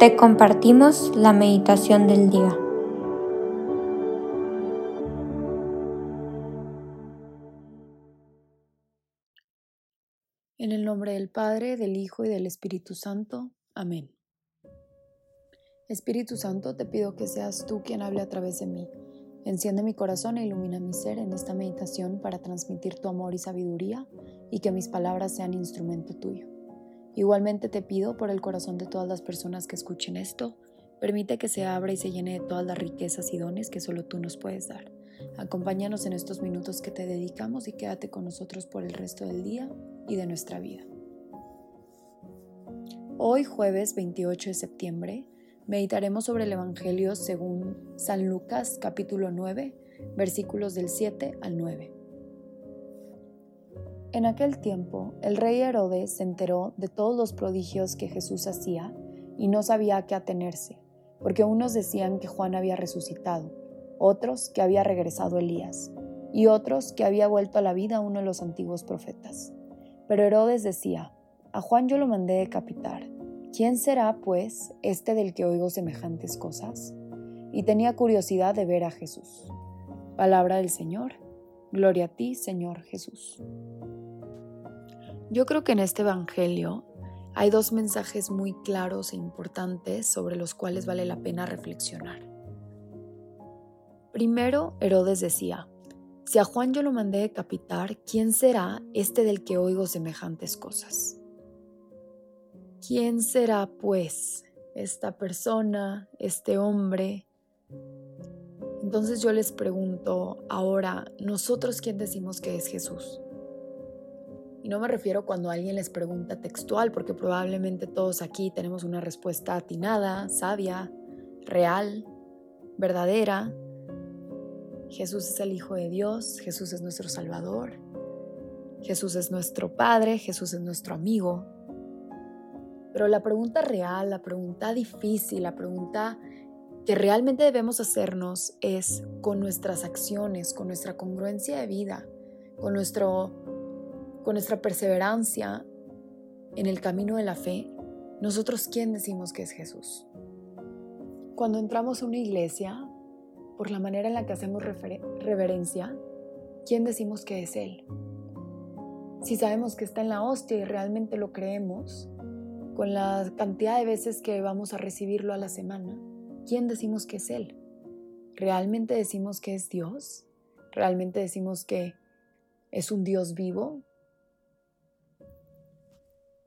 te compartimos la meditación del día. En el nombre del Padre, del Hijo y del Espíritu Santo. Amén. Espíritu Santo, te pido que seas tú quien hable a través de mí. Enciende mi corazón e ilumina mi ser en esta meditación para transmitir tu amor y sabiduría y que mis palabras sean instrumento tuyo. Igualmente te pido por el corazón de todas las personas que escuchen esto, permite que se abra y se llene de todas las riquezas y dones que solo tú nos puedes dar. Acompáñanos en estos minutos que te dedicamos y quédate con nosotros por el resto del día y de nuestra vida. Hoy jueves 28 de septiembre meditaremos sobre el Evangelio según San Lucas capítulo 9 versículos del 7 al 9. En aquel tiempo, el rey Herodes se enteró de todos los prodigios que Jesús hacía y no sabía a qué atenerse, porque unos decían que Juan había resucitado, otros que había regresado Elías, y otros que había vuelto a la vida uno de los antiguos profetas. Pero Herodes decía, a Juan yo lo mandé decapitar. ¿Quién será, pues, este del que oigo semejantes cosas? Y tenía curiosidad de ver a Jesús. Palabra del Señor. Gloria a ti, Señor Jesús. Yo creo que en este Evangelio hay dos mensajes muy claros e importantes sobre los cuales vale la pena reflexionar. Primero, Herodes decía, si a Juan yo lo mandé decapitar, ¿quién será este del que oigo semejantes cosas? ¿Quién será, pues, esta persona, este hombre? Entonces yo les pregunto, ahora, ¿nosotros quién decimos que es Jesús? Y no me refiero cuando alguien les pregunta textual, porque probablemente todos aquí tenemos una respuesta atinada, sabia, real, verdadera. Jesús es el Hijo de Dios, Jesús es nuestro Salvador, Jesús es nuestro Padre, Jesús es nuestro amigo. Pero la pregunta real, la pregunta difícil, la pregunta que realmente debemos hacernos es con nuestras acciones, con nuestra congruencia de vida, con nuestro con nuestra perseverancia en el camino de la fe, nosotros quién decimos que es Jesús. Cuando entramos a una iglesia, por la manera en la que hacemos reverencia, ¿quién decimos que es Él? Si sabemos que está en la hostia y realmente lo creemos, con la cantidad de veces que vamos a recibirlo a la semana, ¿quién decimos que es Él? ¿Realmente decimos que es Dios? ¿Realmente decimos que es un Dios vivo?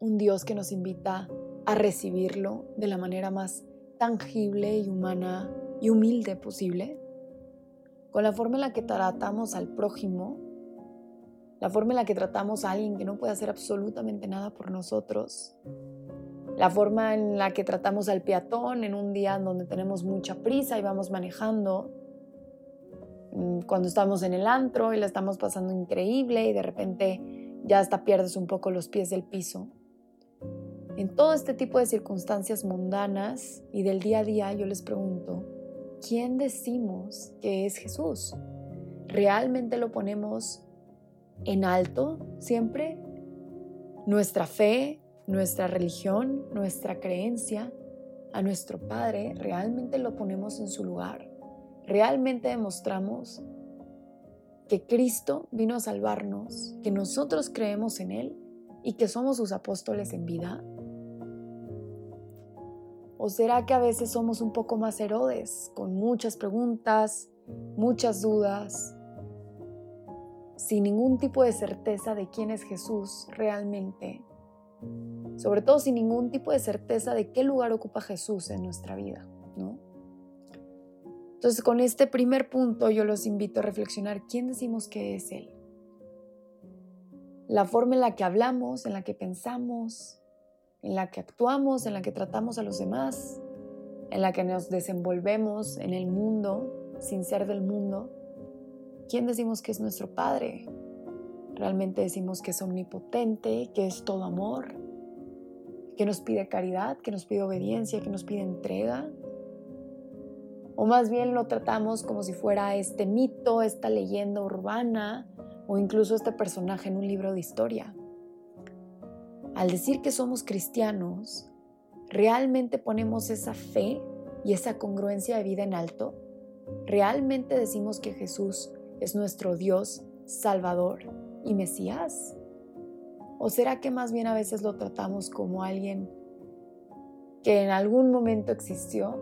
Un Dios que nos invita a recibirlo de la manera más tangible y humana y humilde posible, con la forma en la que tratamos al prójimo, la forma en la que tratamos a alguien que no puede hacer absolutamente nada por nosotros, la forma en la que tratamos al peatón en un día donde tenemos mucha prisa y vamos manejando, mm, cuando estamos en el antro y la estamos pasando increíble y de repente ya hasta pierdes un poco los pies del piso. En todo este tipo de circunstancias mundanas y del día a día yo les pregunto, ¿quién decimos que es Jesús? ¿Realmente lo ponemos en alto siempre? Nuestra fe, nuestra religión, nuestra creencia a nuestro Padre, ¿realmente lo ponemos en su lugar? ¿Realmente demostramos que Cristo vino a salvarnos, que nosotros creemos en Él y que somos sus apóstoles en vida? ¿O será que a veces somos un poco más Herodes, con muchas preguntas, muchas dudas, sin ningún tipo de certeza de quién es Jesús realmente? Sobre todo sin ningún tipo de certeza de qué lugar ocupa Jesús en nuestra vida, ¿no? Entonces, con este primer punto yo los invito a reflexionar quién decimos que es Él. La forma en la que hablamos, en la que pensamos, en la que actuamos, en la que tratamos a los demás, en la que nos desenvolvemos en el mundo sin ser del mundo, ¿quién decimos que es nuestro Padre? ¿Realmente decimos que es omnipotente, que es todo amor, que nos pide caridad, que nos pide obediencia, que nos pide entrega? ¿O más bien lo tratamos como si fuera este mito, esta leyenda urbana o incluso este personaje en un libro de historia? Al decir que somos cristianos, ¿Realmente ponemos esa fe y esa congruencia de vida en alto? ¿Realmente decimos que Jesús es nuestro Dios, Salvador y Mesías? ¿O será que más bien a veces lo tratamos como alguien que en algún momento existió,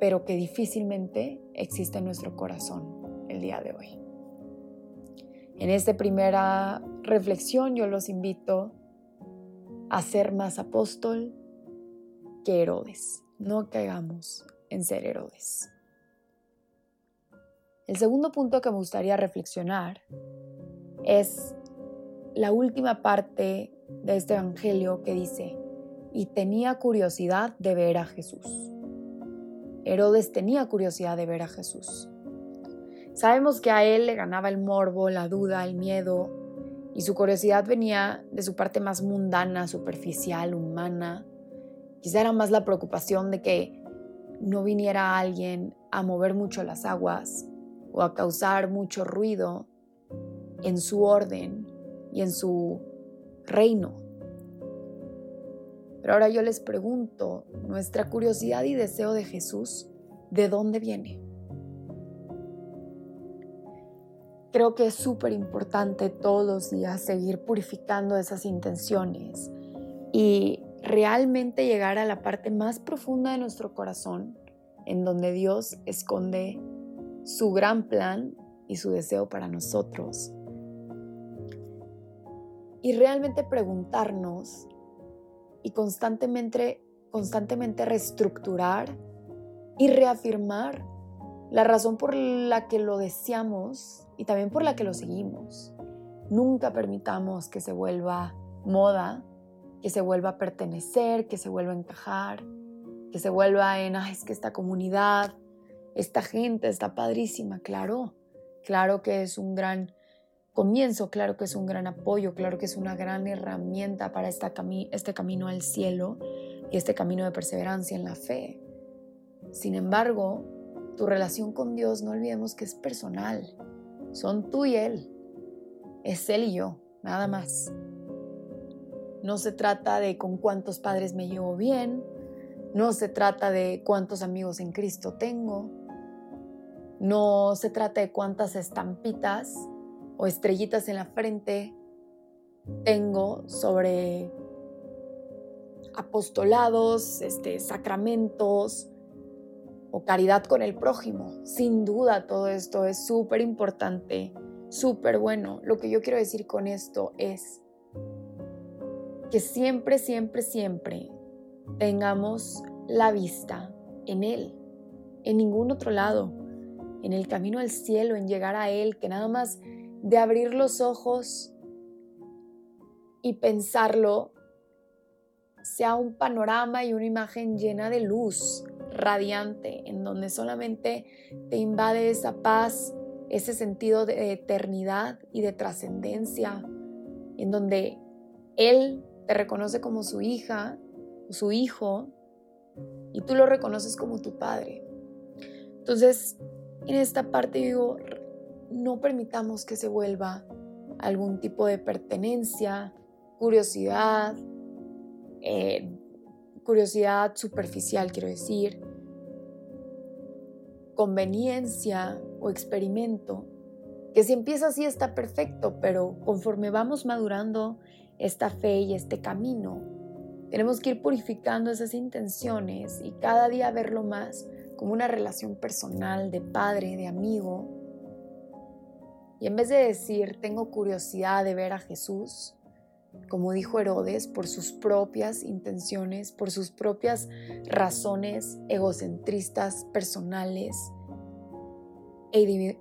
pero que difícilmente existe en nuestro corazón el día de hoy? En esta primera reflexión yo los invito a ser más apóstol que Herodes. No caigamos en ser Herodes. El segundo punto que me gustaría reflexionar es la última parte de este Evangelio que dice, y tenía curiosidad de ver a Jesús. Herodes tenía curiosidad de ver a Jesús. Sabemos que a él le ganaba el morbo, la duda, el miedo, y su curiosidad venía de su parte más mundana, superficial, humana. Quizá era más la preocupación de que no viniera alguien a mover mucho las aguas o a causar mucho ruido en su orden y en su reino. Pero ahora yo les pregunto, nuestra curiosidad y deseo de Jesús, ¿de dónde viene? Creo que es súper importante todos los días seguir purificando esas intenciones y realmente llegar a la parte más profunda de nuestro corazón, en donde Dios esconde su gran plan y su deseo para nosotros. Y realmente preguntarnos y constantemente, constantemente reestructurar y reafirmar la razón por la que lo deseamos y también por la que lo seguimos. Nunca permitamos que se vuelva moda, que se vuelva a pertenecer, que se vuelva a encajar, que se vuelva en, es que esta comunidad esta gente está padrísima, claro, claro que es un gran comienzo, claro que es un gran apoyo, claro que es una gran herramienta para esta este camino al cielo y este camino de perseverancia en la fe. Sin embargo, tu relación con Dios no olvidemos que es personal. Son tú y Él. Es Él y yo, nada más. No se trata de con cuántos padres me llevo bien, no se trata de cuántos amigos en Cristo tengo, no se trata de cuántas estampitas o estrellitas en la frente tengo sobre apostolados, este, sacramentos o caridad con el prójimo. Sin duda todo esto es súper importante, súper bueno. Lo que yo quiero decir con esto es que siempre, siempre, siempre tengamos la vista en Él, en ningún otro lado en el camino al cielo, en llegar a Él, que nada más de abrir los ojos y pensarlo sea un panorama y una imagen llena de luz, radiante, en donde solamente te invade esa paz, ese sentido de eternidad y de trascendencia, en donde Él te reconoce como su hija o su hijo y tú lo reconoces como tu padre. Entonces, en esta parte digo, no permitamos que se vuelva algún tipo de pertenencia, curiosidad, eh, curiosidad superficial, quiero decir, conveniencia o experimento, que si empieza así está perfecto, pero conforme vamos madurando esta fe y este camino, tenemos que ir purificando esas intenciones y cada día verlo más como una relación personal de padre, de amigo. Y en vez de decir, tengo curiosidad de ver a Jesús, como dijo Herodes, por sus propias intenciones, por sus propias razones egocentristas, personales e,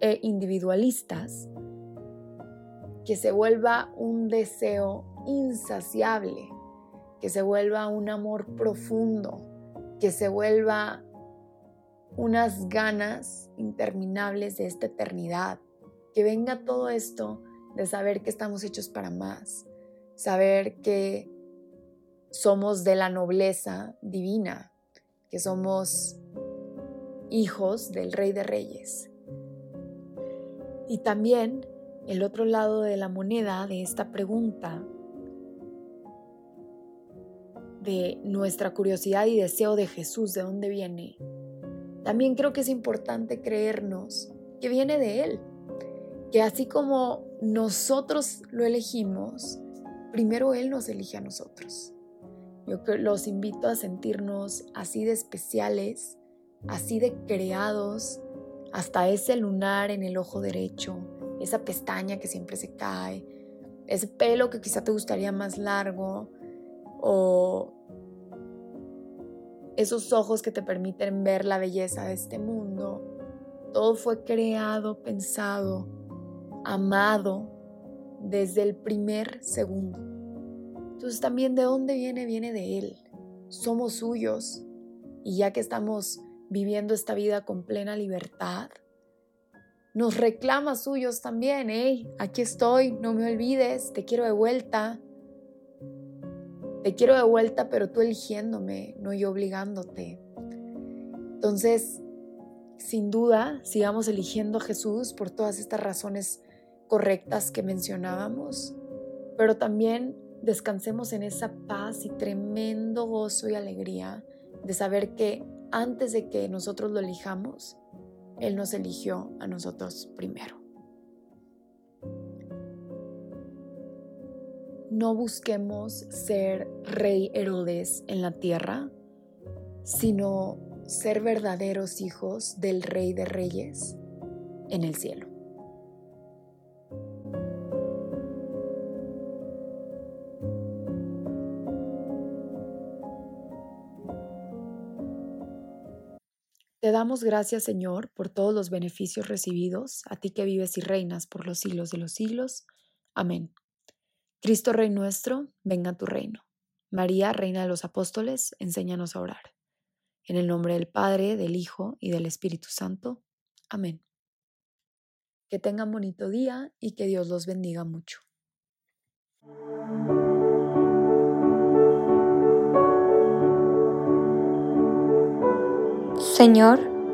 e individualistas, que se vuelva un deseo insaciable, que se vuelva un amor profundo, que se vuelva unas ganas interminables de esta eternidad. Que venga todo esto de saber que estamos hechos para más, saber que somos de la nobleza divina, que somos hijos del Rey de Reyes. Y también el otro lado de la moneda de esta pregunta de nuestra curiosidad y deseo de Jesús, de dónde viene, también creo que es importante creernos que viene de Él, que así como nosotros lo elegimos, primero Él nos elige a nosotros. Yo los invito a sentirnos así de especiales, así de creados, hasta ese lunar en el ojo derecho, esa pestaña que siempre se cae, ese pelo que quizá te gustaría más largo, o esos ojos que te permiten ver la belleza de este mundo. Todo fue creado, pensado, amado desde el primer segundo. Entonces también de dónde viene, viene de Él. Somos suyos. Y ya que estamos viviendo esta vida con plena libertad, nos reclama suyos también. Hey, aquí estoy, no me olvides, te quiero de vuelta. Te quiero de vuelta, pero tú eligiéndome, no yo obligándote. Entonces, sin duda, sigamos eligiendo a Jesús por todas estas razones correctas que mencionábamos, pero también descansemos en esa paz y tremendo gozo y alegría de saber que antes de que nosotros lo elijamos, Él nos eligió a nosotros primero. no busquemos ser rey Herodes en la tierra, sino ser verdaderos hijos del rey de reyes en el cielo. Damos gracias, Señor, por todos los beneficios recibidos, a ti que vives y reinas por los siglos de los siglos. Amén. Cristo Rey nuestro, venga a tu reino. María, Reina de los Apóstoles, enséñanos a orar. En el nombre del Padre, del Hijo y del Espíritu Santo. Amén. Que tengan bonito día y que Dios los bendiga mucho. Señor,